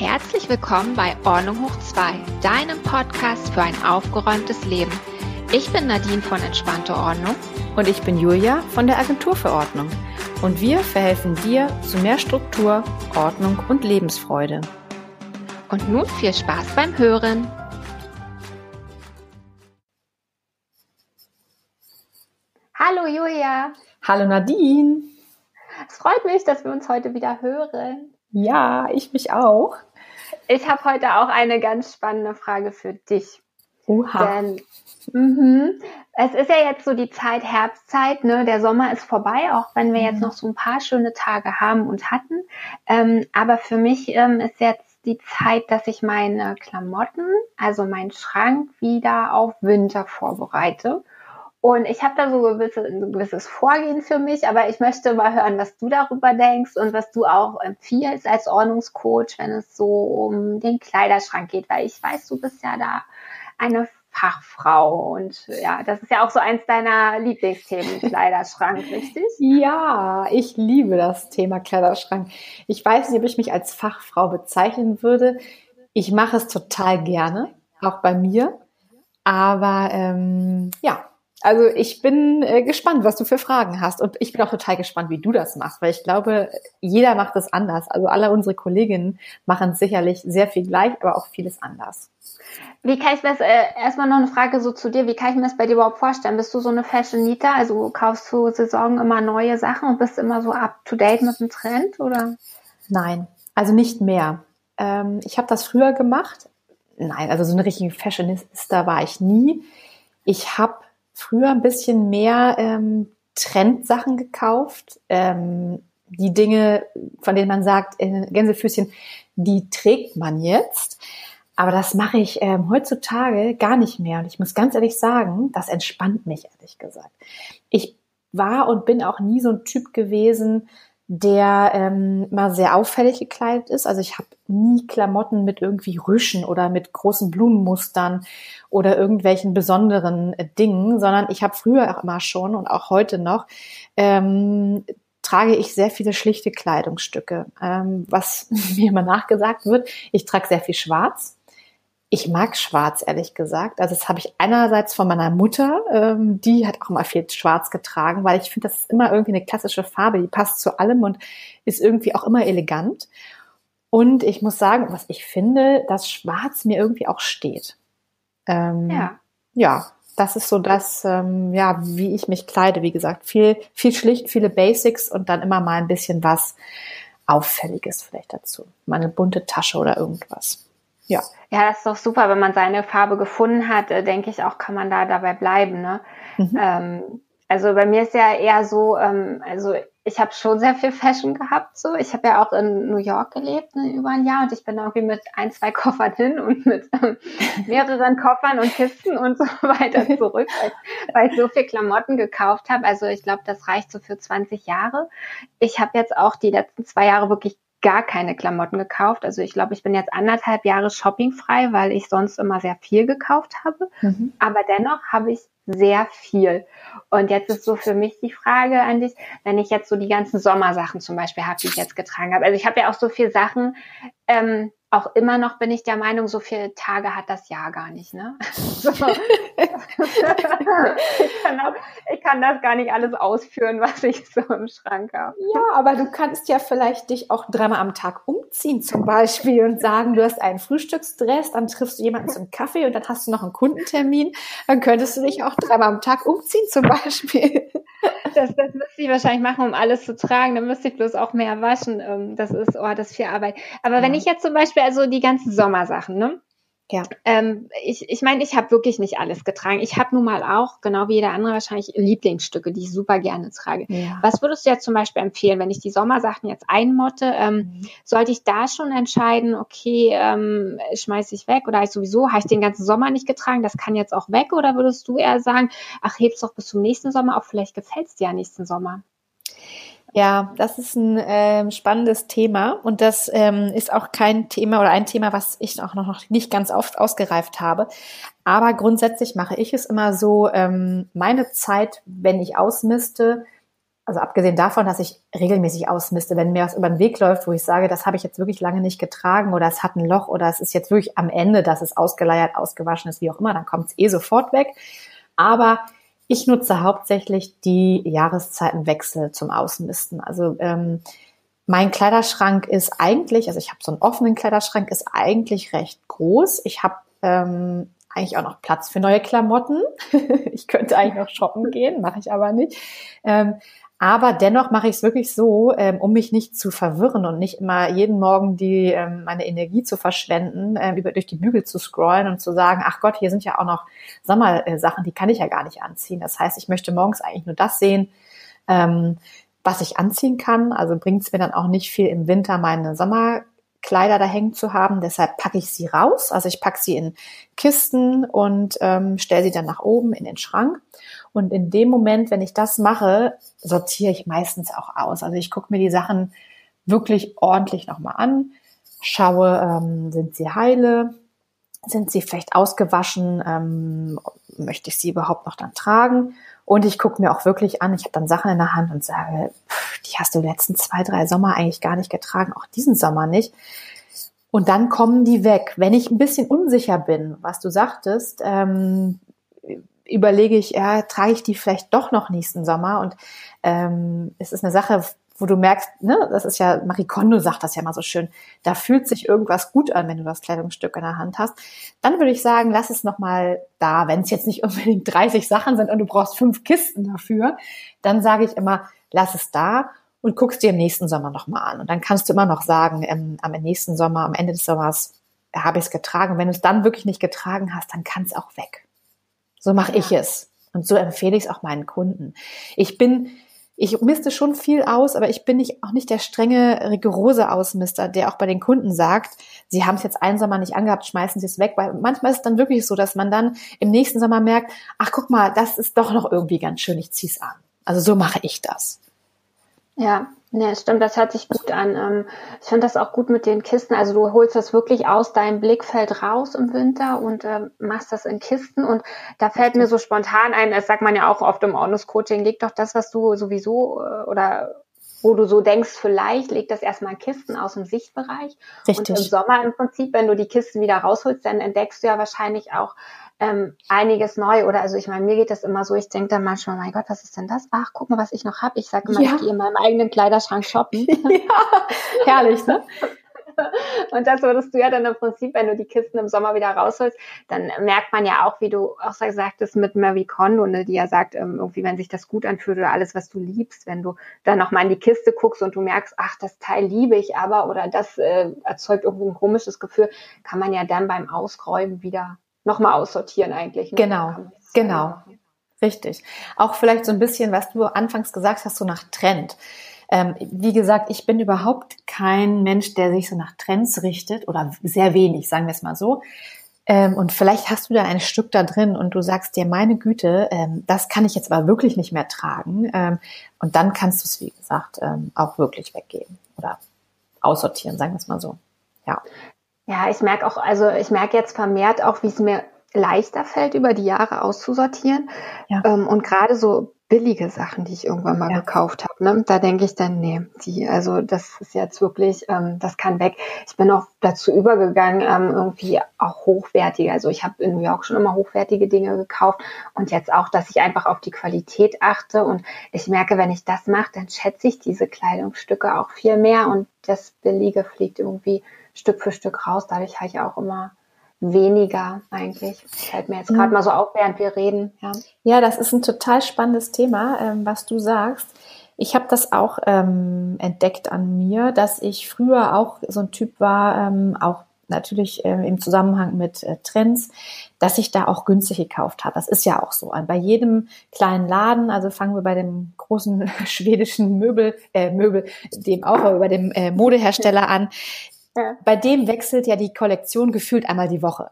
Herzlich willkommen bei Ordnung hoch 2, deinem Podcast für ein aufgeräumtes Leben. Ich bin Nadine von Entspannte Ordnung. Und ich bin Julia von der Agentur für Ordnung. Und wir verhelfen dir zu mehr Struktur, Ordnung und Lebensfreude. Und nun viel Spaß beim Hören. Hallo Julia. Hallo Nadine. Es freut mich, dass wir uns heute wieder hören. Ja, ich mich auch. Ich habe heute auch eine ganz spannende Frage für dich. Oha. Denn mh, es ist ja jetzt so die Zeit Herbstzeit, ne? Der Sommer ist vorbei, auch wenn wir jetzt Mhm. noch so ein paar schöne Tage haben und hatten. Ähm, aber für mich ähm, ist jetzt die Zeit, dass ich meine Klamotten, also meinen Schrank wieder auf Winter vorbereite. Und ich habe da so gewisse, ein gewisses Vorgehen für mich, aber ich möchte mal hören, was du darüber denkst und was du auch empfiehlst als Ordnungscoach, wenn es so um den Kleiderschrank geht, weil ich weiß, du bist ja da eine Fachfrau und ja, das ist ja auch so eins deiner Lieblingsthemen, Kleiderschrank, richtig? Ja, ich liebe das Thema Kleiderschrank. Ich weiß nicht, ob ich mich als Fachfrau bezeichnen würde. Ich mache es total gerne, auch bei mir. Aber ähm, ja, also ich bin äh, gespannt, was du für Fragen hast. Und ich bin auch total gespannt, wie du das machst, weil ich glaube, jeder macht es anders. Also alle unsere Kolleginnen machen sicherlich sehr viel gleich, aber auch vieles anders. Wie kann ich das, äh, erstmal noch eine Frage so zu dir, wie kann ich mir das bei dir überhaupt vorstellen? Bist du so eine Fashionita, also kaufst du Saison immer neue Sachen und bist immer so up to date mit dem Trend, oder? Nein, also nicht mehr. Ähm, ich habe das früher gemacht. Nein, also so eine richtige Fashionista war ich nie. Ich habe früher ein bisschen mehr ähm, Trendsachen gekauft. Ähm, die Dinge, von denen man sagt, äh, Gänsefüßchen, die trägt man jetzt. Aber das mache ich ähm, heutzutage gar nicht mehr. Und ich muss ganz ehrlich sagen, das entspannt mich, ehrlich gesagt. Ich war und bin auch nie so ein Typ gewesen, der ähm, mal sehr auffällig gekleidet ist. Also ich habe nie Klamotten mit irgendwie Rüschen oder mit großen Blumenmustern oder irgendwelchen besonderen äh, Dingen, sondern ich habe früher auch immer schon und auch heute noch ähm, trage ich sehr viele schlichte Kleidungsstücke. Ähm, was mir immer nachgesagt wird, ich trage sehr viel Schwarz. Ich mag Schwarz, ehrlich gesagt. Also das habe ich einerseits von meiner Mutter, ähm, die hat auch immer viel Schwarz getragen, weil ich finde, das ist immer irgendwie eine klassische Farbe, die passt zu allem und ist irgendwie auch immer elegant. Und ich muss sagen, was ich finde, dass Schwarz mir irgendwie auch steht. Ähm, Ja. ja, das ist so das, ähm, ja, wie ich mich kleide. Wie gesagt, viel, viel schlicht, viele Basics und dann immer mal ein bisschen was Auffälliges vielleicht dazu. Mal eine bunte Tasche oder irgendwas. Ja. Ja, das ist doch super, wenn man seine Farbe gefunden hat, äh, denke ich auch, kann man da dabei bleiben, ne? Mhm. Ähm, also bei mir ist ja eher so, ähm, also ich habe schon sehr viel Fashion gehabt. So, ich habe ja auch in New York gelebt ne, über ein Jahr und ich bin da irgendwie mit ein, zwei Koffern hin und mit ähm, mehreren Koffern und Kisten und so weiter zurück, weil, weil ich so viel Klamotten gekauft habe. Also ich glaube, das reicht so für 20 Jahre. Ich habe jetzt auch die letzten zwei Jahre wirklich gar keine Klamotten gekauft. Also ich glaube, ich bin jetzt anderthalb Jahre shoppingfrei, weil ich sonst immer sehr viel gekauft habe. Mhm. Aber dennoch habe ich sehr viel. Und jetzt ist so für mich die Frage an dich, wenn ich jetzt so die ganzen Sommersachen zum Beispiel habe, die ich jetzt getragen habe. Also ich habe ja auch so viel Sachen, ähm, auch immer noch bin ich der Meinung, so viele Tage hat das Jahr gar nicht, ne? So. ich, kann auch, ich kann das gar nicht alles ausführen, was ich so im Schrank habe. Ja, aber du kannst ja vielleicht dich auch dreimal am Tag umziehen zum Beispiel und sagen, du hast einen Frühstücksdress, dann triffst du jemanden zum Kaffee und dann hast du noch einen Kundentermin. Dann könntest du dich auch dreimal am Tag umziehen zum Beispiel. Das, das müsste ich wahrscheinlich machen, um alles zu tragen. Dann müsste ich bloß auch mehr waschen. Ähm, Das ist, oh, das ist viel Arbeit. Aber wenn Ja. Ich jetzt zum Beispiel also die ganzen Sommersachen, ne? Ja. Ähm, ich ich meine, ich habe wirklich nicht alles getragen. Ich habe nun mal auch, genau wie jeder andere wahrscheinlich, Lieblingsstücke, die ich super gerne trage. Ja. Was würdest du jetzt zum Beispiel empfehlen, wenn ich die Sommersachen jetzt einmotte? Ähm, sollte ich da schon entscheiden, okay, ähm, schmeiße ich weg oder habe ich sowieso, habe ich den ganzen Sommer nicht getragen, das kann jetzt auch weg? Oder würdest du eher sagen, ach, heb's doch bis zum nächsten Sommer auf, vielleicht gefällt's dir ja nächsten Sommer? Ja, das ist ein ähm, spannendes Thema und das ähm, ist auch kein Thema oder ein Thema, was ich auch noch nicht ganz oft ausgereift habe. Aber grundsätzlich mache ich es immer so, ähm, meine Zeit, wenn ich ausmiste, Also abgesehen davon, dass ich regelmäßig ausmiste, wenn mir was über den Weg läuft, wo ich sage, das habe ich jetzt wirklich lange nicht getragen oder es hat ein Loch oder es ist jetzt wirklich am Ende, dass es ausgeleiert, ausgewaschen ist, wie auch immer, dann kommt es eh sofort weg. Aber ich nutze hauptsächlich die Jahreszeitenwechsel zum Ausmisten. Also ähm, mein Kleiderschrank ist eigentlich, also ich habe so einen offenen Kleiderschrank, ist eigentlich recht groß. Ich habe ähm, eigentlich auch noch Platz für neue Klamotten. ich könnte eigentlich noch shoppen gehen, mache ich aber nicht. Ähm, aber dennoch mache ich es wirklich so, ähm, um mich nicht zu verwirren und nicht immer jeden Morgen die ähm, meine Energie zu verschwenden, äh, über durch die Bügel zu scrollen und zu sagen, ach Gott, hier sind ja auch noch Sommersachen, die kann ich ja gar nicht anziehen. Das heißt, ich möchte morgens eigentlich nur das sehen, ähm, was ich anziehen kann. Also bringt es mir dann auch nicht viel im Winter meine Sommerkleider da hängen zu haben. Deshalb packe ich sie raus. Also ich packe sie in Kisten und ähm, stelle sie dann nach oben in den Schrank. Und in dem Moment, wenn ich das mache, sortiere ich meistens auch aus. Also ich gucke mir die Sachen wirklich ordentlich nochmal an, schaue, ähm, sind sie heile, sind sie vielleicht ausgewaschen, ähm, möchte ich sie überhaupt noch dann tragen? Und ich gucke mir auch wirklich an, ich habe dann Sachen in der Hand und sage, pff, die hast du letzten zwei, drei Sommer eigentlich gar nicht getragen, auch diesen Sommer nicht. Und dann kommen die weg. Wenn ich ein bisschen unsicher bin, was du sagtest, ähm, überlege ich, ja, trage ich die vielleicht doch noch nächsten Sommer? Und ähm, es ist eine Sache, wo du merkst, ne, das ist ja, Marie Kondo sagt das ja mal so schön, da fühlt sich irgendwas gut an, wenn du das Kleidungsstück in der Hand hast. Dann würde ich sagen, lass es nochmal da. Wenn es jetzt nicht unbedingt 30 Sachen sind und du brauchst fünf Kisten dafür, dann sage ich immer, lass es da und guckst dir im nächsten Sommer nochmal an. Und dann kannst du immer noch sagen, ähm, am nächsten Sommer, am Ende des Sommers habe ich es getragen. Und wenn du es dann wirklich nicht getragen hast, dann kann es auch weg. So mache ich es. Und so empfehle ich es auch meinen Kunden. Ich bin, ich misste schon viel aus, aber ich bin nicht, auch nicht der strenge, rigorose Ausmister, der auch bei den Kunden sagt, sie haben es jetzt einen Sommer nicht angehabt, schmeißen sie es weg, weil manchmal ist es dann wirklich so, dass man dann im nächsten Sommer merkt, ach guck mal, das ist doch noch irgendwie ganz schön, ich zieh's an. Also so mache ich das. Ja, Ne, stimmt, das hört sich gut an. Ähm, ich finde das auch gut mit den Kisten. Also du holst das wirklich aus deinem Blickfeld raus im Winter und ähm, machst das in Kisten. Und da fällt mir so spontan ein, das sagt man ja auch oft im Ordnungscoaching, leg doch das, was du sowieso äh, oder wo du so denkst, vielleicht leg das erstmal in Kisten aus dem Sichtbereich. Richtig. Und im Sommer im Prinzip, wenn du die Kisten wieder rausholst, dann entdeckst du ja wahrscheinlich auch ähm, einiges neu. Oder also ich meine, mir geht das immer so, ich denke dann manchmal, mein Gott, was ist denn das? Ach, guck mal, was ich noch habe. Ich sage immer, ja. ich gehe in meinem eigenen Kleiderschrank shoppen. ja, herrlich, ne? Und das würdest du ja dann im Prinzip, wenn du die Kisten im Sommer wieder rausholst, dann merkt man ja auch, wie du auch sagtest mit Marie Kondo, ne, die ja sagt, ähm, irgendwie, wenn sich das gut anfühlt oder alles, was du liebst, wenn du dann nochmal in die Kiste guckst und du merkst, ach, das Teil liebe ich aber oder das äh, erzeugt irgendwie ein komisches Gefühl, kann man ja dann beim Ausräumen wieder nochmal aussortieren eigentlich. Ne? Genau, genau. Richtig. Auch vielleicht so ein bisschen, was du anfangs gesagt hast, so nach Trend. Ähm, wie gesagt, ich bin überhaupt kein Mensch, der sich so nach Trends richtet oder sehr wenig, sagen wir es mal so. Ähm, und vielleicht hast du da ein Stück da drin und du sagst dir, meine Güte, ähm, das kann ich jetzt aber wirklich nicht mehr tragen. Ähm, und dann kannst du es, wie gesagt, ähm, auch wirklich weggeben oder aussortieren, sagen wir es mal so. Ja. Ja, ich merke auch, also ich merke jetzt vermehrt auch, wie es mir leichter fällt, über die Jahre auszusortieren. Ja. Ähm, und gerade so billige Sachen, die ich irgendwann mal ja. gekauft habe, ne, da denke ich dann, nee, die, also das ist jetzt wirklich, ähm, das kann weg. Ich bin auch dazu übergegangen, ähm, irgendwie auch hochwertige. Also ich habe in New York schon immer hochwertige Dinge gekauft und jetzt auch, dass ich einfach auf die Qualität achte. Und ich merke, wenn ich das mache, dann schätze ich diese Kleidungsstücke auch viel mehr und das Billige fliegt irgendwie Stück für Stück raus. Dadurch habe ich auch immer weniger eigentlich. Fällt mir jetzt gerade mhm. mal so auf, während wir reden. Ja, ja das ist ein total spannendes Thema, ähm, was du sagst. Ich habe das auch ähm, entdeckt an mir, dass ich früher auch so ein Typ war, ähm, auch natürlich äh, im Zusammenhang mit äh, Trends, dass ich da auch günstig gekauft habe. Das ist ja auch so. Bei jedem kleinen Laden, also fangen wir bei dem großen schwedischen Möbel, äh, Möbel, dem auch, aber bei dem äh, Modehersteller an, ja. Bei dem wechselt ja die Kollektion gefühlt einmal die Woche.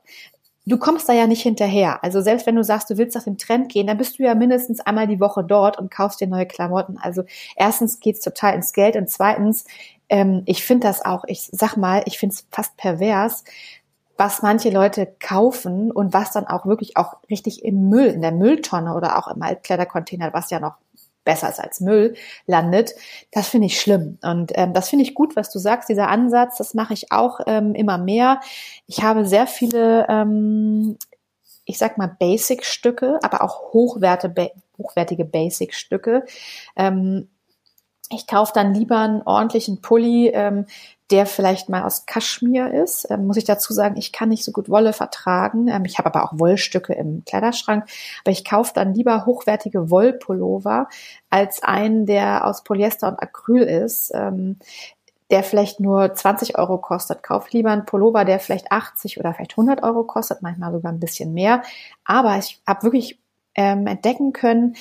Du kommst da ja nicht hinterher. Also selbst wenn du sagst, du willst nach dem Trend gehen, dann bist du ja mindestens einmal die Woche dort und kaufst dir neue Klamotten. Also erstens geht's total ins Geld und zweitens, ähm, ich finde das auch, ich sag mal, ich finde es fast pervers, was manche Leute kaufen und was dann auch wirklich auch richtig im Müll, in der Mülltonne oder auch im Altkleidercontainer, was ja noch besser ist als Müll, landet. Das finde ich schlimm. Und ähm, das finde ich gut, was du sagst, dieser Ansatz, das mache ich auch ähm, immer mehr. Ich habe sehr viele, ähm, ich sag mal, Basic-Stücke, aber auch hochwerte, hochwertige Basic-Stücke. Ähm, ich kaufe dann lieber einen ordentlichen Pulli, ähm, der vielleicht mal aus Kaschmir ist. Ähm, muss ich dazu sagen, ich kann nicht so gut Wolle vertragen. Ähm, ich habe aber auch Wollstücke im Kleiderschrank. Aber ich kaufe dann lieber hochwertige Wollpullover als einen, der aus Polyester und Acryl ist. Ähm, der vielleicht nur 20 Euro kostet. Kauf lieber einen Pullover, der vielleicht 80 oder vielleicht 100 Euro kostet, manchmal sogar ein bisschen mehr. Aber ich habe wirklich ähm, entdecken können,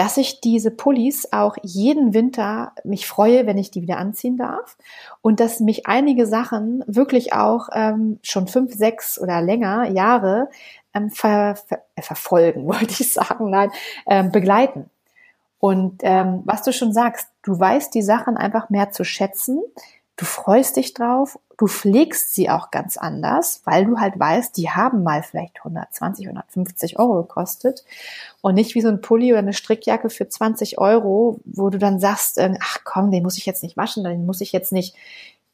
dass ich diese Pullis auch jeden Winter mich freue, wenn ich die wieder anziehen darf und dass mich einige Sachen wirklich auch ähm, schon fünf, sechs oder länger Jahre ähm, ver, ver, äh, verfolgen, wollte ich sagen, nein, ähm, begleiten. Und ähm, was du schon sagst, du weißt die Sachen einfach mehr zu schätzen, du freust dich drauf, du pflegst sie auch ganz anders, weil du halt weißt, die haben mal vielleicht 120, 150 Euro gekostet und nicht wie so ein Pulli oder eine Strickjacke für 20 Euro, wo du dann sagst, äh, ach komm, den muss ich jetzt nicht waschen, den muss ich jetzt nicht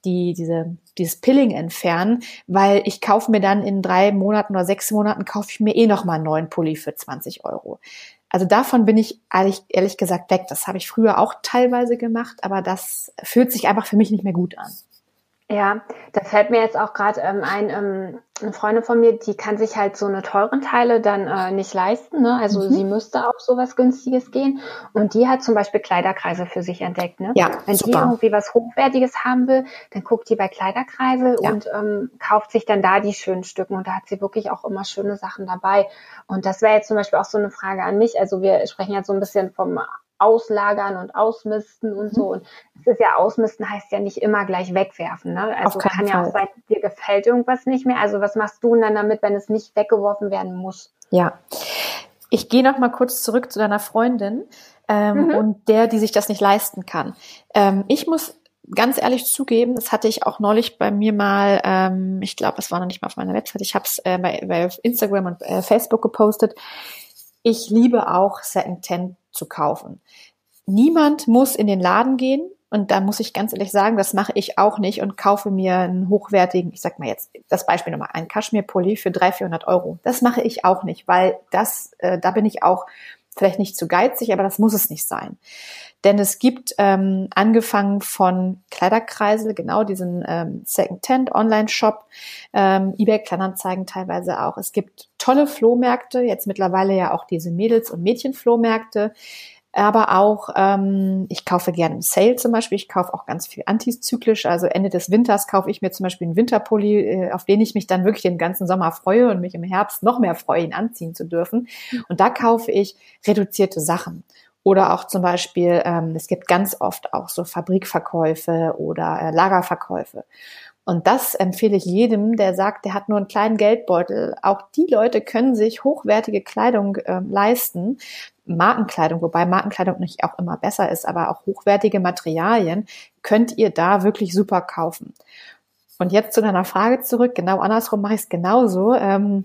die, diese, dieses Pilling entfernen, weil ich kaufe mir dann in drei Monaten oder sechs Monaten kaufe ich mir eh noch mal einen neuen Pulli für 20 Euro. Also davon bin ich ehrlich, ehrlich gesagt weg. Das habe ich früher auch teilweise gemacht, aber das fühlt sich einfach für mich nicht mehr gut an. Ja, da fällt mir jetzt auch gerade ähm, ein, ähm, eine Freundin von mir, die kann sich halt so eine teuren Teile dann äh, nicht leisten. Ne? Also mhm. sie müsste auf sowas Günstiges gehen. Und die hat zum Beispiel Kleiderkreise für sich entdeckt. Ne? Ja, Wenn super. die irgendwie was Hochwertiges haben will, dann guckt die bei Kleiderkreise ja. und ähm, kauft sich dann da die schönen Stücken. Und da hat sie wirklich auch immer schöne Sachen dabei. Und das wäre jetzt zum Beispiel auch so eine Frage an mich. Also wir sprechen jetzt so ein bisschen vom auslagern und ausmisten und so. Mhm. Und es ist ja ausmisten heißt ja nicht immer gleich wegwerfen. Ne? Also kann ja auch sein, dir gefällt irgendwas nicht mehr. Also was machst du dann damit, wenn es nicht weggeworfen werden muss? Ja. Ich gehe noch mal kurz zurück zu deiner Freundin ähm, mhm. und der, die sich das nicht leisten kann. Ähm, ich muss ganz ehrlich zugeben, das hatte ich auch neulich bei mir mal, ähm, ich glaube, es war noch nicht mal auf meiner Website, ich habe es äh, bei, bei Instagram und äh, Facebook gepostet. Ich liebe auch Second zu kaufen. Niemand muss in den Laden gehen und da muss ich ganz ehrlich sagen, das mache ich auch nicht und kaufe mir einen hochwertigen, ich sag mal jetzt das Beispiel nochmal, einen Kaschmir-Pulli für 300, 400 Euro. Das mache ich auch nicht, weil das, äh, da bin ich auch vielleicht nicht zu geizig, aber das muss es nicht sein. Denn es gibt ähm, angefangen von Kleiderkreisel, genau diesen ähm, Second-Hand Online-Shop, ähm, eBay Kleinanzeigen teilweise auch. Es gibt tolle Flohmärkte, jetzt mittlerweile ja auch diese Mädels- und Mädchenflohmärkte, aber auch, ähm, ich kaufe gerne im Sale zum Beispiel, ich kaufe auch ganz viel antizyklisch, also Ende des Winters kaufe ich mir zum Beispiel einen Winterpulli, äh, auf den ich mich dann wirklich den ganzen Sommer freue und mich im Herbst noch mehr freue, ihn anziehen zu dürfen. Und da kaufe ich reduzierte Sachen. Oder auch zum Beispiel, ähm, es gibt ganz oft auch so Fabrikverkäufe oder äh, Lagerverkäufe. Und das empfehle ich jedem, der sagt, der hat nur einen kleinen Geldbeutel. Auch die Leute können sich hochwertige Kleidung äh, leisten, Markenkleidung, wobei Markenkleidung nicht auch immer besser ist, aber auch hochwertige Materialien könnt ihr da wirklich super kaufen. Und jetzt zu deiner Frage zurück. Genau andersrum mache ich es genauso. Ähm,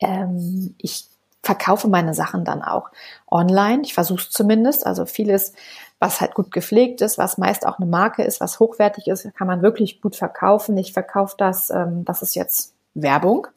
ähm, ich verkaufe meine Sachen dann auch online. Ich versuche es zumindest. Also vieles, was halt gut gepflegt ist, was meist auch eine Marke ist, was hochwertig ist, kann man wirklich gut verkaufen. Ich verkaufe das, ähm, das ist jetzt Werbung.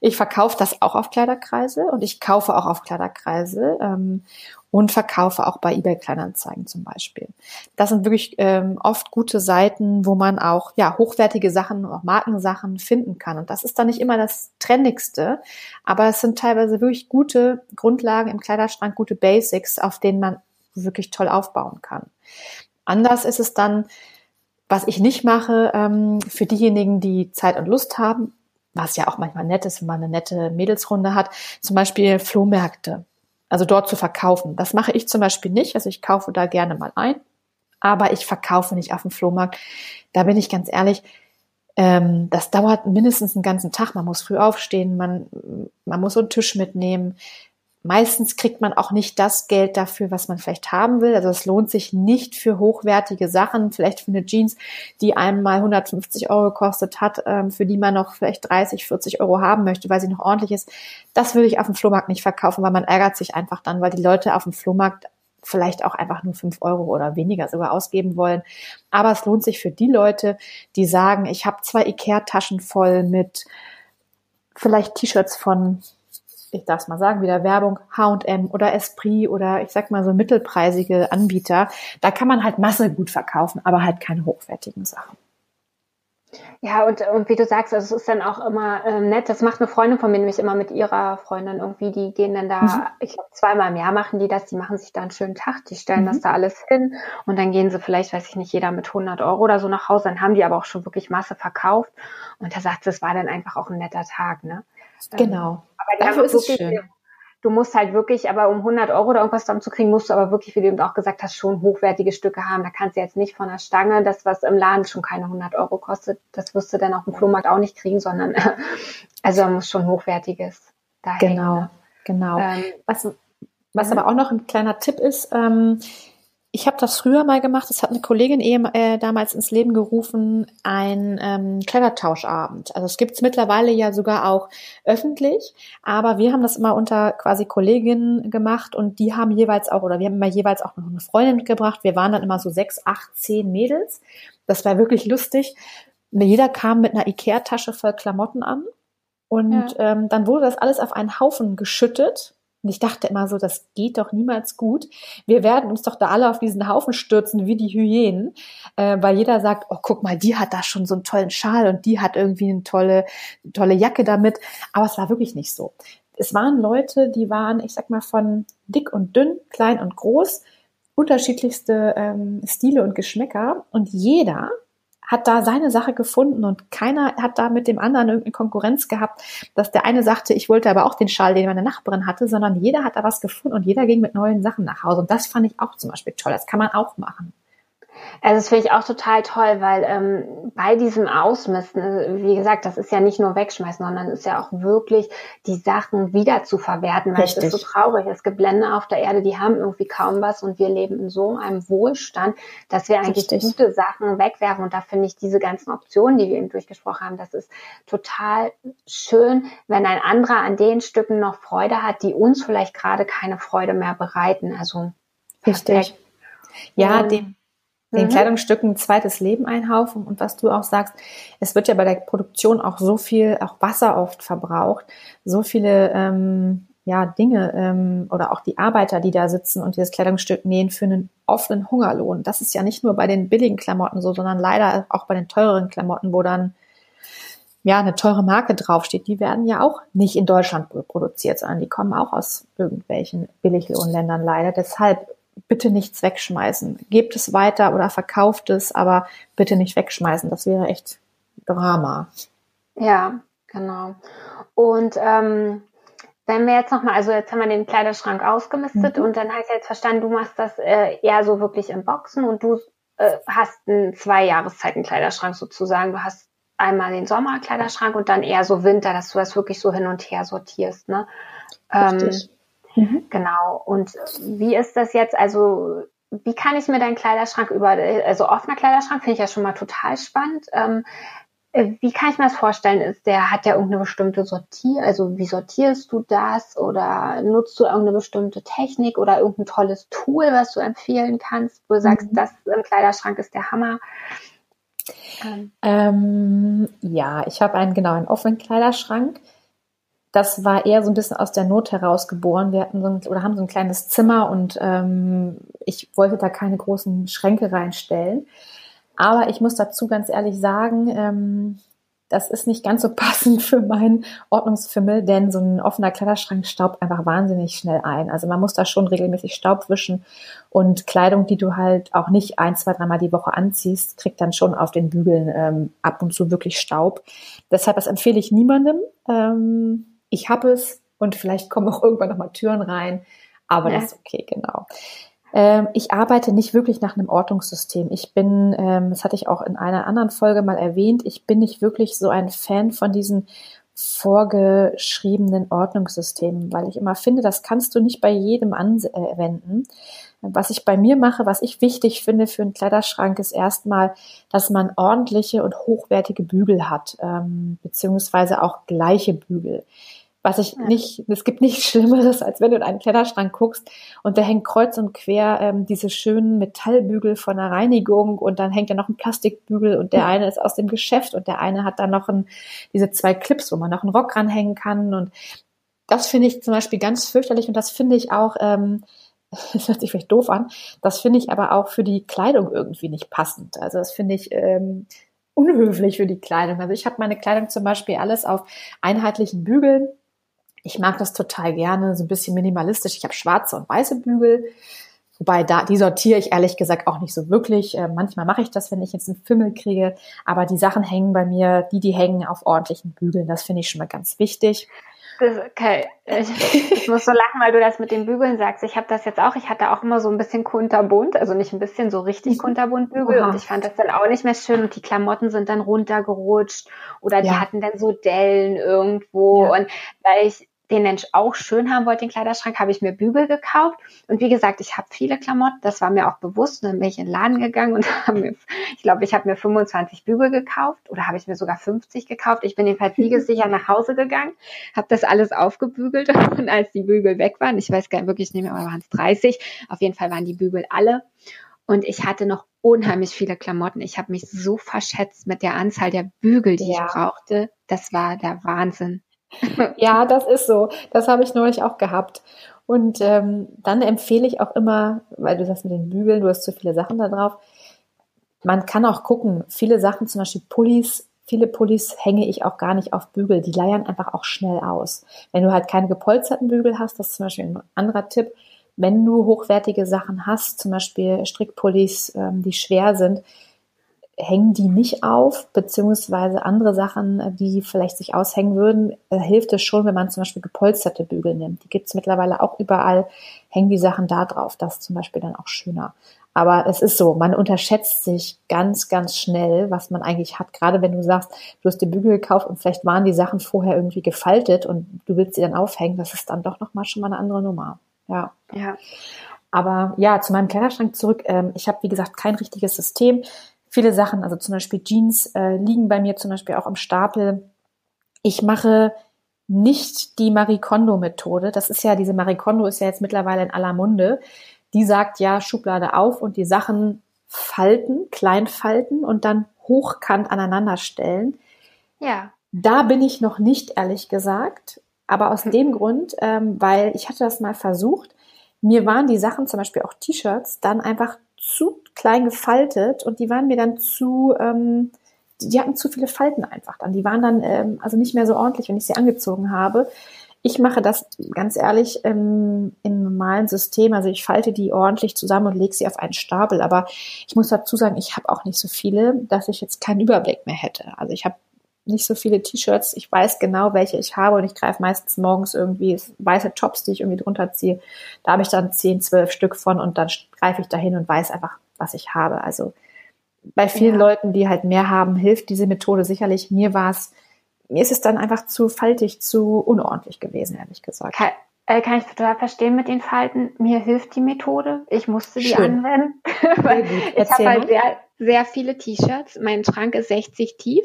Ich verkaufe das auch auf Kleiderkreise und ich kaufe auch auf Kleiderkreise ähm, und verkaufe auch bei eBay Kleinanzeigen zum Beispiel. Das sind wirklich ähm, oft gute Seiten, wo man auch ja hochwertige Sachen, auch Markensachen finden kann. Und das ist dann nicht immer das Trendigste, aber es sind teilweise wirklich gute Grundlagen im Kleiderschrank, gute Basics, auf denen man wirklich toll aufbauen kann. Anders ist es dann, was ich nicht mache, ähm, für diejenigen, die Zeit und Lust haben, was ja auch manchmal nett ist, wenn man eine nette Mädelsrunde hat, zum Beispiel Flohmärkte, also dort zu verkaufen. Das mache ich zum Beispiel nicht, also ich kaufe da gerne mal ein, aber ich verkaufe nicht auf dem Flohmarkt. Da bin ich ganz ehrlich, ähm, das dauert mindestens einen ganzen Tag. Man muss früh aufstehen, man, man muss so einen Tisch mitnehmen meistens kriegt man auch nicht das Geld dafür, was man vielleicht haben will. Also es lohnt sich nicht für hochwertige Sachen, vielleicht für eine Jeans, die einem mal 150 Euro gekostet hat, ähm, für die man noch vielleicht 30, 40 Euro haben möchte, weil sie noch ordentlich ist. Das würde ich auf dem Flohmarkt nicht verkaufen, weil man ärgert sich einfach dann, weil die Leute auf dem Flohmarkt vielleicht auch einfach nur fünf Euro oder weniger sogar ausgeben wollen. Aber es lohnt sich für die Leute, die sagen, ich habe zwei Ikea-Taschen voll mit vielleicht T-Shirts von, ich darf es mal sagen, wieder Werbung, H&M oder Esprit oder ich sag mal so mittelpreisige Anbieter. Da kann man halt Masse gut verkaufen, aber halt keine hochwertigen Sachen. Ja, und, und wie du sagst, also es ist dann auch immer ähm, nett. Das macht eine Freundin von mir nämlich immer mit ihrer Freundin irgendwie. Die gehen dann da, mhm. ich glaube, zweimal im Jahr machen die das. Die machen sich da einen schönen Tag. Die stellen mhm. das da alles hin. Und dann gehen sie vielleicht, weiß ich nicht, jeder mit 100 Euro oder so nach Hause. Dann haben die aber auch schon wirklich Masse verkauft. Und da sagt sie, es war dann einfach auch ein netter Tag, ne? Genau. Aber Dafür ist es schön. Du musst halt wirklich, aber um 100 Euro oder irgendwas zu kriegen, musst du aber wirklich, wie du eben auch gesagt hast, schon hochwertige Stücke haben. Da kannst du jetzt nicht von der Stange, das, was im Laden schon keine 100 Euro kostet, das wirst du dann auf dem Flohmarkt auch nicht kriegen, sondern, also da muss schon hochwertiges dahin. Genau, ne? genau. Ähm, was, was mhm. aber auch noch ein kleiner Tipp ist, ähm, ich habe das früher mal gemacht, das hat eine Kollegin eben, äh, damals ins Leben gerufen, ein ähm, Kleidertauschabend. Also es gibt's mittlerweile ja sogar auch öffentlich, aber wir haben das immer unter quasi Kolleginnen gemacht und die haben jeweils auch, oder wir haben immer jeweils auch noch eine Freundin mitgebracht. Wir waren dann immer so sechs, acht, zehn Mädels. Das war wirklich lustig. Jeder kam mit einer Ikea-Tasche voll Klamotten an und ja. ähm, dann wurde das alles auf einen Haufen geschüttet und ich dachte immer so, das geht doch niemals gut. Wir werden uns doch da alle auf diesen Haufen stürzen wie die Hyänen, äh, weil jeder sagt, oh, guck mal, die hat da schon so einen tollen Schal und die hat irgendwie eine tolle, tolle Jacke damit. Aber es war wirklich nicht so. Es waren Leute, die waren, ich sag mal, von dick und dünn, klein und groß, unterschiedlichste ähm, Stile und Geschmäcker. Und jeder hat da seine Sache gefunden und keiner hat da mit dem anderen irgendeine Konkurrenz gehabt, dass der eine sagte, ich wollte aber auch den Schal, den meine Nachbarin hatte, sondern jeder hat da was gefunden und jeder ging mit neuen Sachen nach Hause. Und das fand ich auch zum Beispiel toll. Das kann man auch machen. Also das finde ich auch total toll, weil ähm, bei diesem Ausmisten, äh, wie gesagt, das ist ja nicht nur wegschmeißen, sondern ist ja auch wirklich die Sachen wieder zu verwerten, weil Richtig. es ist so traurig. Es gibt Länder auf der Erde, die haben irgendwie kaum was und wir leben in so einem Wohlstand, dass wir eigentlich Richtig. gute Sachen wegwerfen. Und da finde ich diese ganzen Optionen, die wir eben durchgesprochen haben, das ist total schön, wenn ein anderer an den Stücken noch Freude hat, die uns vielleicht gerade keine Freude mehr bereiten. Also Richtig. Perfekt. Ja, dem den mhm. Kleidungsstücken ein zweites Leben einhaufen. Und was du auch sagst, es wird ja bei der Produktion auch so viel, auch Wasser oft verbraucht, so viele ähm, ja, Dinge ähm, oder auch die Arbeiter, die da sitzen und dieses Kleidungsstück nähen für einen offenen Hungerlohn. Das ist ja nicht nur bei den billigen Klamotten so, sondern leider auch bei den teureren Klamotten, wo dann ja eine teure Marke draufsteht. Die werden ja auch nicht in Deutschland produziert, sondern die kommen auch aus irgendwelchen Billiglohnländern leider. Deshalb bitte nichts wegschmeißen. Gebt es weiter oder verkauft es, aber bitte nicht wegschmeißen. Das wäre echt Drama. Ja, genau. Und ähm, wenn wir jetzt nochmal, also jetzt haben wir den Kleiderschrank ausgemistet mhm. und dann habe ich jetzt verstanden, du machst das äh, eher so wirklich im Boxen und du äh, hast einen zwei Jahreszeiten Kleiderschrank sozusagen. Du hast einmal den Sommerkleiderschrank und dann eher so Winter, dass du das wirklich so hin und her sortierst. Ne? Richtig. Ähm, Mhm. Genau. Und wie ist das jetzt? Also, wie kann ich mir deinen Kleiderschrank über, also offener Kleiderschrank finde ich ja schon mal total spannend. Ähm, äh, wie kann ich mir das vorstellen? Ist der hat ja irgendeine bestimmte Sortier, also wie sortierst du das oder nutzt du irgendeine bestimmte Technik oder irgendein tolles Tool, was du empfehlen kannst, wo du sagst, mhm. das im Kleiderschrank ist der Hammer? Ähm. Ähm, ja, ich habe einen genau einen offenen Kleiderschrank das war eher so ein bisschen aus der Not heraus geboren. Wir hatten so ein, oder haben so ein kleines Zimmer und ähm, ich wollte da keine großen Schränke reinstellen. Aber ich muss dazu ganz ehrlich sagen, ähm, das ist nicht ganz so passend für meinen Ordnungsfimmel, denn so ein offener Kleiderschrank staubt einfach wahnsinnig schnell ein. Also man muss da schon regelmäßig Staub wischen und Kleidung, die du halt auch nicht ein, zwei, dreimal die Woche anziehst, kriegt dann schon auf den Bügeln ähm, ab und zu wirklich Staub. Deshalb, das empfehle ich niemandem. Ähm, ich habe es und vielleicht kommen auch irgendwann nochmal Türen rein, aber ja. das ist okay, genau. Ähm, ich arbeite nicht wirklich nach einem Ordnungssystem. Ich bin, ähm, das hatte ich auch in einer anderen Folge mal erwähnt, ich bin nicht wirklich so ein Fan von diesen vorgeschriebenen Ordnungssystemen, weil ich immer finde, das kannst du nicht bei jedem anwenden. Was ich bei mir mache, was ich wichtig finde für einen Kleiderschrank, ist erstmal, dass man ordentliche und hochwertige Bügel hat, ähm, beziehungsweise auch gleiche Bügel Was ich ja. nicht, es gibt nichts Schlimmeres, als wenn du in einen Kleiderschrank guckst und da hängt kreuz und quer ähm, diese schönen Metallbügel von der Reinigung und dann hängt da noch ein Plastikbügel und der eine ist aus dem Geschäft und der eine hat dann noch ein, diese zwei Clips, wo man noch einen Rock ranhängen kann und das finde ich zum Beispiel ganz fürchterlich und das finde ich auch, ähm, das hört sich vielleicht doof an, das finde ich aber auch für die Kleidung irgendwie nicht passend. Also das finde ich ähm, unhöflich für die Kleidung. Also ich habe meine Kleidung zum Beispiel alles auf einheitlichen Bügeln. Ich mag das total gerne, so ein bisschen minimalistisch. Ich habe schwarze und weiße Bügel. Wobei da, die sortiere ich ehrlich gesagt auch nicht so wirklich. Äh, manchmal mache ich das, wenn ich jetzt einen Fimmel kriege. Aber die Sachen hängen bei mir, die, die hängen auf ordentlichen Bügeln. Das finde ich schon mal ganz wichtig. Das, okay, ich, ich, muss so lachen, weil du das mit den Bügeln sagst. Ich habe das jetzt auch. Ich hatte auch immer so ein bisschen kunterbunt, also nicht ein bisschen, so richtig mhm. kunterbunt Bügel. Oha. Und ich fand das dann auch nicht mehr schön. Und die Klamotten sind dann runtergerutscht oder die ja. hatten dann so Dellen irgendwo. Ja. Und weil ich den Mensch auch schön haben wollte, den Kleiderschrank, habe ich mir Bügel gekauft. Und wie gesagt, ich habe viele Klamotten, das war mir auch bewusst. Und dann bin ich in den Laden gegangen und habe mir, ich glaube, ich habe mir 25 Bügel gekauft oder habe ich mir sogar 50 gekauft. Ich bin jedenfalls siegessicher nach Hause gegangen, habe das alles aufgebügelt und als die Bügel weg waren, ich weiß gar nicht wirklich nicht mehr, aber waren es 30, auf jeden Fall waren die Bügel alle. Und ich hatte noch unheimlich viele Klamotten. Ich habe mich so verschätzt mit der Anzahl der Bügel, die ja. ich brauchte. Das war der Wahnsinn ja, das ist so. Das habe ich neulich auch gehabt. Und ähm, dann empfehle ich auch immer, weil du sagst mit den Bügeln, du hast zu viele Sachen da drauf. Man kann auch gucken, viele Sachen, zum Beispiel Pullis, viele Pullis hänge ich auch gar nicht auf Bügel. Die leiern einfach auch schnell aus. Wenn du halt keine gepolsterten Bügel hast, das ist zum Beispiel ein anderer Tipp. Wenn du hochwertige Sachen hast, zum Beispiel Strickpullis, ähm, die schwer sind, hängen die nicht auf, beziehungsweise andere Sachen, die vielleicht sich aushängen würden, äh, hilft es schon, wenn man zum Beispiel gepolsterte Bügel nimmt. Die gibt es mittlerweile auch überall, hängen die Sachen da drauf. Das ist zum Beispiel dann auch schöner. Aber es ist so, man unterschätzt sich ganz, ganz schnell, was man eigentlich hat. Gerade wenn du sagst, du hast die Bügel gekauft und vielleicht waren die Sachen vorher irgendwie gefaltet und du willst sie dann aufhängen, das ist dann doch nochmal schon mal eine andere Nummer. Ja. Ja. Aber ja, zu meinem Kleiderschrank zurück. Ähm, ich habe, wie gesagt, kein richtiges System viele Sachen, also zum Beispiel Jeans äh, liegen bei mir zum Beispiel auch am Stapel. Ich mache nicht die Marie Kondo Methode. Das ist ja, diese Marie Kondo ist ja jetzt mittlerweile in aller Munde. Die sagt ja Schublade auf und die Sachen falten, klein falten und dann hochkant aneinander stellen. Ja. Da bin ich noch nicht, ehrlich gesagt. Aber aus dem Grund, ähm, weil ich hatte das mal versucht, mir waren die Sachen, zum Beispiel auch T-Shirts, dann einfach zu klein gefaltet und die waren mir dann zu, ähm, die, die hatten zu viele Falten einfach dann. Die waren dann ähm, also nicht mehr so ordentlich, wenn ich sie angezogen habe. Ich mache das ganz ehrlich ähm, im normalen System. Also ich falte die ordentlich zusammen und lege sie auf einen Stapel. Aber ich muss dazu sagen, ich habe auch nicht so viele, dass ich jetzt keinen Überblick mehr hätte. Also ich habe nicht so viele T-Shirts. Ich weiß genau, welche ich habe und ich greife meistens morgens irgendwie weiße Tops, die ich irgendwie drunter ziehe. Da habe ich dann 10, 12 Stück von und dann greife ich dahin und weiß einfach, was ich habe. Also bei vielen ja. Leuten, die halt mehr haben, hilft diese Methode sicherlich. Mir war es, mir ist es dann einfach zu faltig, zu unordentlich gewesen, ehrlich gesagt. Kann, äh, kann ich total verstehen mit den Falten. Mir hilft die Methode. Ich musste die Schön. anwenden. ich habe halt sehr, sehr viele T-Shirts. Mein Schrank ist 60 tief.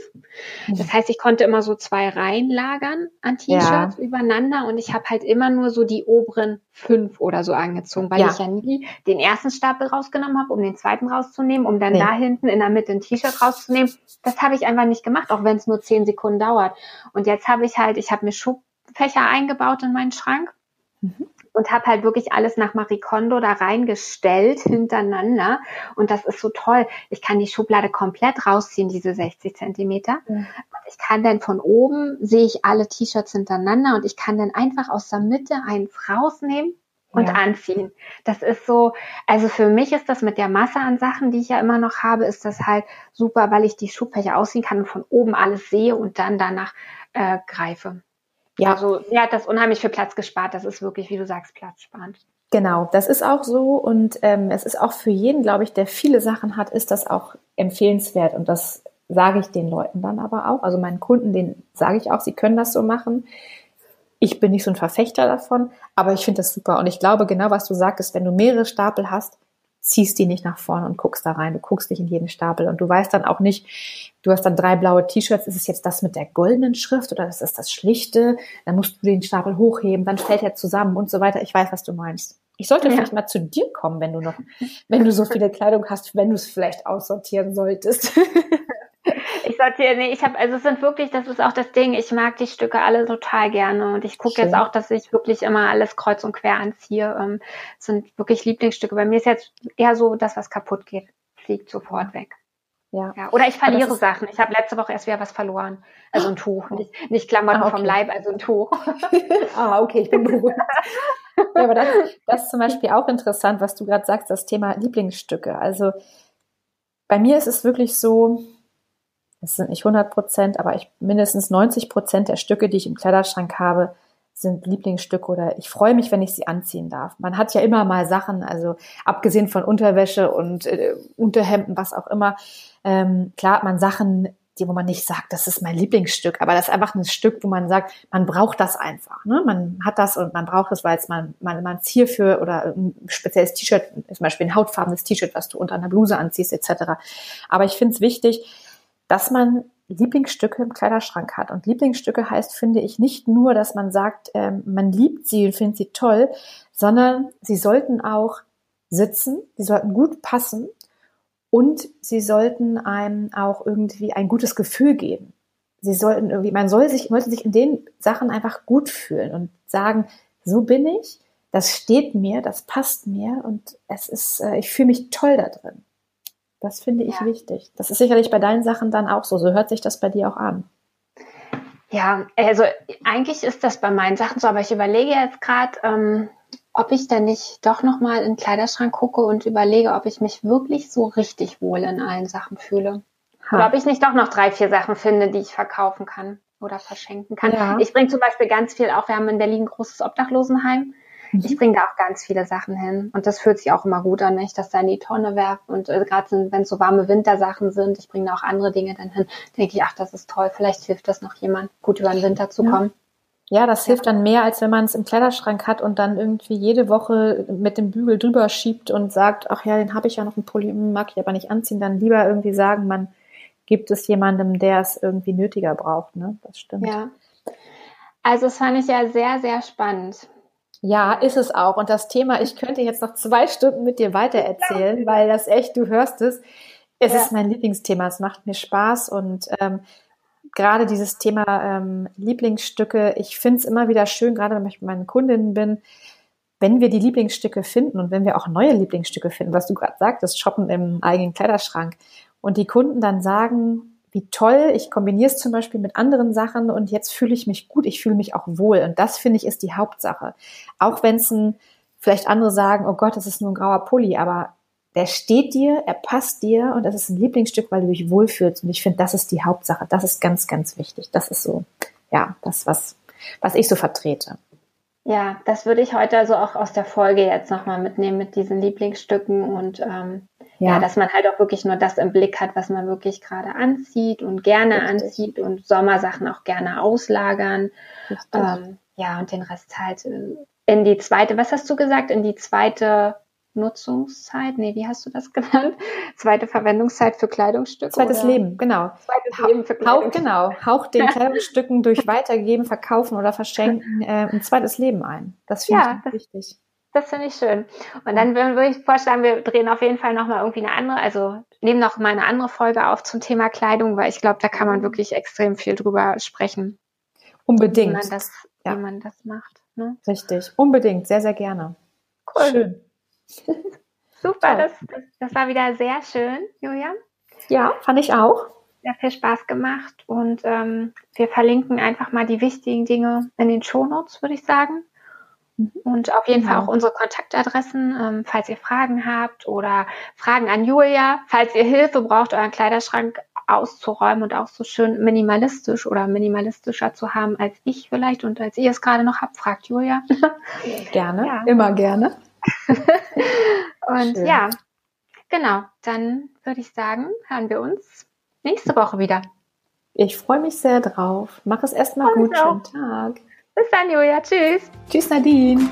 Das heißt, ich konnte immer so zwei Reihen lagern an T-Shirts ja. übereinander und ich habe halt immer nur so die oberen fünf oder so angezogen, weil ja. ich ja nie den ersten Stapel rausgenommen habe, um den zweiten rauszunehmen, um dann nee. da hinten in der Mitte ein T-Shirt rauszunehmen. Das habe ich einfach nicht gemacht, auch wenn es nur zehn Sekunden dauert. Und jetzt habe ich halt, ich habe mir Schubfächer eingebaut in meinen Schrank. Mhm und habe halt wirklich alles nach Marie Kondo da reingestellt hintereinander. Und das ist so toll. Ich kann die Schublade komplett rausziehen, diese 60 Zentimeter. Ja. Ich kann dann von oben, sehe ich alle T-Shirts hintereinander und ich kann dann einfach aus der Mitte eins rausnehmen und ja. anziehen. Das ist so, also für mich ist das mit der Masse an Sachen, die ich ja immer noch habe, ist das halt super, weil ich die Schubfächer ausziehen kann und von oben alles sehe und dann danach äh, greife. Ja. Also mir hat das unheimlich viel Platz gespart. Das ist wirklich, wie du sagst, platzsparend. Genau, das ist auch so und ähm, es ist auch für jeden, glaube ich, der viele Sachen hat, ist das auch empfehlenswert und das sage ich den Leuten dann aber auch, also meinen Kunden, denen sage ich auch, sie können das so machen. Ich bin nicht so ein Verfechter davon, aber ich finde das super und ich glaube genau, was du sagst, wenn du mehrere Stapel hast, ziehst die nicht nach vorne und guckst da rein. Du guckst nicht in jeden Stapel und du weißt dann auch nicht, du hast dann drei blaue T-Shirts, ist es jetzt das mit der goldenen Schrift oder ist es das schlichte? Dann musst du den Stapel hochheben, dann fällt er zusammen und so weiter. Ich weiß, was du meinst. Ich sollte ja. vielleicht mal zu dir kommen, wenn du noch, wenn du so viele Kleidung hast, wenn du es vielleicht aussortieren solltest. ich sortiere, nee, ich habe, also es sind wirklich, das ist auch das Ding, ich mag die Stücke alle total gerne und ich gucke jetzt auch, dass ich wirklich immer alles kreuz und quer anziehe. Ähm, sind wirklich Lieblingsstücke. Bei mir ist jetzt eher so, dass was kaputt geht, fliegt sofort weg. Ja. ja. Oder ich verliere Sachen. Ich habe letzte Woche erst wieder was verloren. Also ein Tuch. Nicht, nicht Klamotten ah, okay. vom Leib, also ein Tuch. ah, okay, ich bin beruhigt. ja, aber das, das ist zum Beispiel auch interessant, was du gerade sagst, das Thema Lieblingsstücke. Also bei mir ist es wirklich so, es sind nicht 100 Prozent, aber ich, mindestens 90 Prozent der Stücke, die ich im Kleiderschrank habe, sind Lieblingsstücke oder ich freue mich, wenn ich sie anziehen darf. Man hat ja immer mal Sachen, also abgesehen von Unterwäsche und äh, Unterhemden, was auch immer. Ähm, klar hat man Sachen, die, wo man nicht sagt, das ist mein Lieblingsstück, aber das ist einfach ein Stück, wo man sagt, man braucht das einfach. Ne? Man hat das und man braucht es, weil es man, man, man es hierfür oder ein spezielles T-Shirt, zum Beispiel ein hautfarbenes T-Shirt, was du unter einer Bluse anziehst, etc. Aber ich finde es wichtig, dass man Lieblingsstücke im Kleiderschrank hat. Und Lieblingsstücke heißt, finde ich, nicht nur, dass man sagt, ähm, man liebt sie und findet sie toll, sondern sie sollten auch sitzen, sie sollten gut passen und sie sollten einem auch irgendwie ein gutes Gefühl geben. Sie sollten irgendwie, man soll sich, sollte sich in den Sachen einfach gut fühlen und sagen, so bin ich, das steht mir, das passt mir und es ist, äh, ich fühle mich toll da drin. Das finde ich ja. wichtig. Das ist sicherlich bei deinen Sachen dann auch so. So hört sich das bei dir auch an. Ja, also eigentlich ist das bei meinen Sachen so, aber ich überlege jetzt gerade, ähm, ob ich dann nicht doch nochmal in den Kleiderschrank gucke und überlege, ob ich mich wirklich so richtig wohl in allen Sachen fühle. Ha. Oder ob ich nicht doch noch drei, vier Sachen finde, die ich verkaufen kann oder verschenken kann. Ja. Ich bringe zum Beispiel ganz viel auch, wir haben in Berlin ein großes Obdachlosenheim. Mhm. Ich bringe da auch ganz viele Sachen hin. Und das fühlt sich auch immer gut an, wenn ich das da in die Tonne werfe. Und äh, gerade wenn es so warme Wintersachen sind, ich bringe da auch andere Dinge dann hin, denke ich, ach, das ist toll, vielleicht hilft das noch jemand, gut über den Winter zu ja. kommen. Ja, das hilft dann mehr, als wenn man es im Kleiderschrank hat und dann irgendwie jede Woche mit dem Bügel drüber schiebt und sagt, ach ja, den habe ich ja noch einen Pulli, hm, mag ich aber nicht anziehen. Dann lieber irgendwie sagen, man gibt es jemandem, der es irgendwie nötiger braucht. Ne? Das stimmt. Ja. Also das fand ich ja sehr, sehr spannend. Ja, ist es auch. Und das Thema, ich könnte jetzt noch zwei Stunden mit dir weiter erzählen, weil das echt, du hörst es. Es ja. ist mein Lieblingsthema. Es macht mir Spaß und ähm, gerade dieses Thema ähm, Lieblingsstücke, ich finde es immer wieder schön, gerade wenn ich mit meinen Kundinnen bin, wenn wir die Lieblingsstücke finden und wenn wir auch neue Lieblingsstücke finden, was du gerade sagtest, shoppen im eigenen Kleiderschrank und die Kunden dann sagen, wie toll, ich kombiniere es zum Beispiel mit anderen Sachen und jetzt fühle ich mich gut, ich fühle mich auch wohl. Und das finde ich ist die Hauptsache. Auch wenn es vielleicht andere sagen, oh Gott, das ist nur ein grauer Pulli, aber der steht dir, er passt dir und das ist ein Lieblingsstück, weil du dich wohlfühlst. Und ich finde, das ist die Hauptsache. Das ist ganz, ganz wichtig. Das ist so, ja, das, was, was ich so vertrete. Ja, das würde ich heute also auch aus der Folge jetzt nochmal mitnehmen mit diesen Lieblingsstücken und ähm, ja. ja. dass man halt auch wirklich nur das im Blick hat, was man wirklich gerade anzieht und gerne Richtig. anzieht und Sommersachen auch gerne auslagern. Ähm, ja, und den Rest halt äh, in die zweite, was hast du gesagt, in die zweite Nutzungszeit, nee, wie hast du das genannt? Zweite Verwendungszeit für Kleidungsstücke? Zweites oder? Leben, genau. Zweites ha Leben für Hauch, genau. Haucht den Kleidungsstücken durch Weitergeben, Verkaufen oder Verschenken äh, ein zweites Leben ein. Das finde ja, ich wichtig. Das finde ich schön. Und dann würde ich vorschlagen, wir drehen auf jeden Fall nochmal irgendwie eine andere, also nehmen noch mal eine andere Folge auf zum Thema Kleidung, weil ich glaube, da kann man wirklich extrem viel drüber sprechen. Unbedingt. Wie man das, ja. wie man das macht. Ne? Richtig, unbedingt, sehr, sehr gerne. Cool. Schön. Super, das, das war wieder sehr schön, Julia. Ja, fand ich auch. Sehr viel Spaß gemacht und ähm, wir verlinken einfach mal die wichtigen Dinge in den Shownotes, würde ich sagen. Mhm. Und auf jeden genau. Fall auch unsere Kontaktadressen, ähm, falls ihr Fragen habt oder Fragen an Julia, falls ihr Hilfe braucht, euren Kleiderschrank auszuräumen und auch so schön minimalistisch oder minimalistischer zu haben als ich vielleicht und als ihr es gerade noch habt, fragt Julia. Gerne, ja. immer gerne. und schön. ja, genau, dann würde ich sagen, hören wir uns nächste Woche wieder. Ich freue mich sehr drauf. Mach es erstmal gut. Schönen Tag. Bis dann, Julia. Tschüss. Tschüss, Nadine.